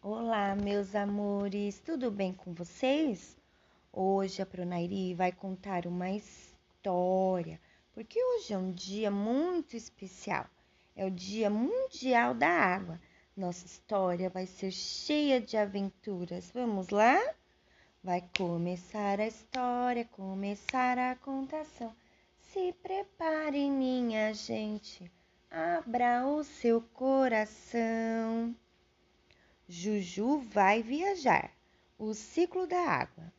Olá, meus amores, tudo bem com vocês? Hoje a Pronairi vai contar uma história, porque hoje é um dia muito especial. É o Dia Mundial da Água. Nossa história vai ser cheia de aventuras. Vamos lá? Vai começar a história, começar a contação. Se prepare, minha gente, abra o seu coração. Juju vai viajar. O ciclo da água.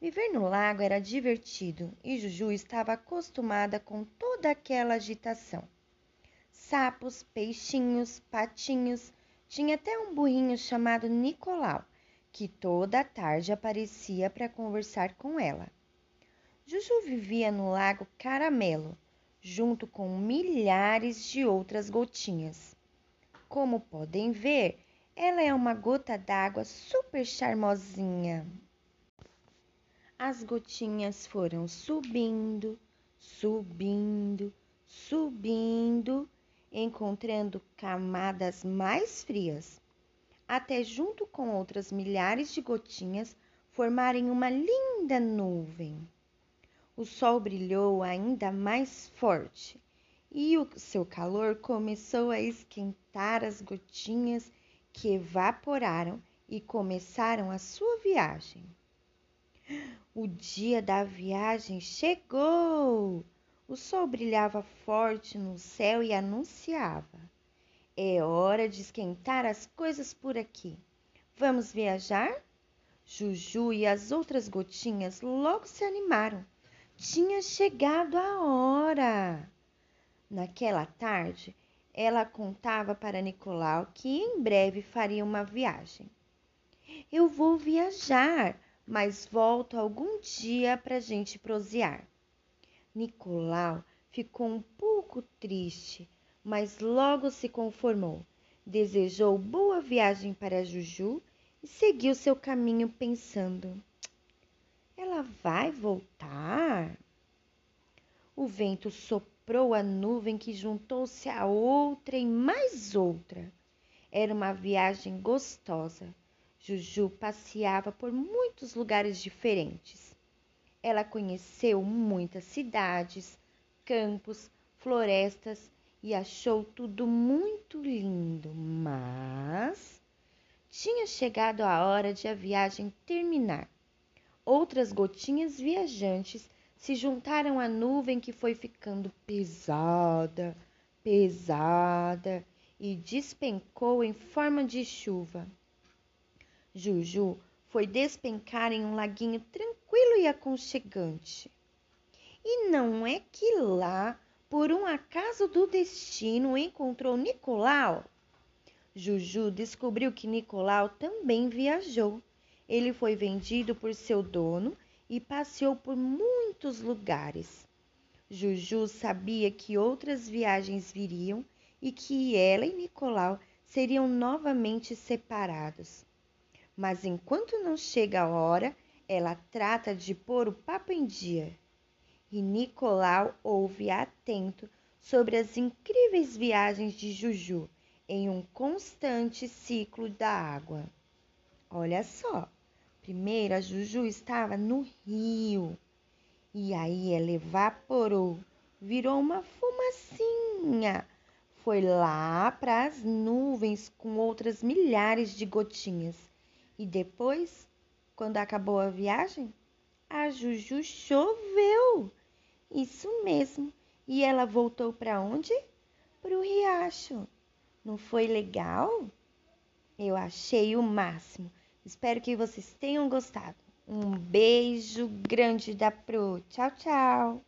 Viver no lago era divertido e Juju estava acostumada com toda aquela agitação. Sapos, peixinhos, patinhos, tinha até um burrinho chamado Nicolau, que toda tarde aparecia para conversar com ela. Juju vivia no lago Caramelo, junto com milhares de outras gotinhas. Como podem ver, ela é uma gota d'água super charmosinha. As gotinhas foram subindo, subindo, subindo, encontrando camadas mais frias, até junto com outras milhares de gotinhas formarem uma linda nuvem. O sol brilhou ainda mais forte e o seu calor começou a esquentar as gotinhas que evaporaram e começaram a sua viagem. O dia da viagem chegou! O sol brilhava forte no céu e anunciava: É hora de esquentar as coisas por aqui. Vamos viajar? Juju e as outras gotinhas logo se animaram. Tinha chegado a hora. Naquela tarde, ela contava para Nicolau que em breve faria uma viagem. Eu vou viajar, mas volto algum dia para gente prosear. Nicolau ficou um pouco triste, mas logo se conformou. Desejou boa viagem para Juju e seguiu seu caminho pensando: ela vai voltar? O vento soprou soprou a nuvem que juntou-se a outra e mais outra. Era uma viagem gostosa. Juju passeava por muitos lugares diferentes. Ela conheceu muitas cidades, campos, florestas e achou tudo muito lindo, mas tinha chegado a hora de a viagem terminar. Outras gotinhas viajantes se juntaram à nuvem que foi ficando pesada, pesada e despencou em forma de chuva. Juju foi despencar em um laguinho tranquilo e aconchegante. E não é que lá, por um acaso do destino, encontrou Nicolau? Juju descobriu que Nicolau também viajou. Ele foi vendido por seu dono e passeou por muitos lugares. Juju sabia que outras viagens viriam e que ela e Nicolau seriam novamente separados. Mas enquanto não chega a hora, ela trata de pôr o papo em dia. E Nicolau ouve atento sobre as incríveis viagens de Juju em um constante ciclo da água. Olha só, Primeiro a Juju estava no rio. E aí ela evaporou, virou uma fumacinha. Foi lá para as nuvens com outras milhares de gotinhas. E depois, quando acabou a viagem, a Juju choveu. Isso mesmo. E ela voltou para onde? Para o riacho. Não foi legal? Eu achei o máximo. Espero que vocês tenham gostado. Um beijo grande da Pro. Tchau, tchau.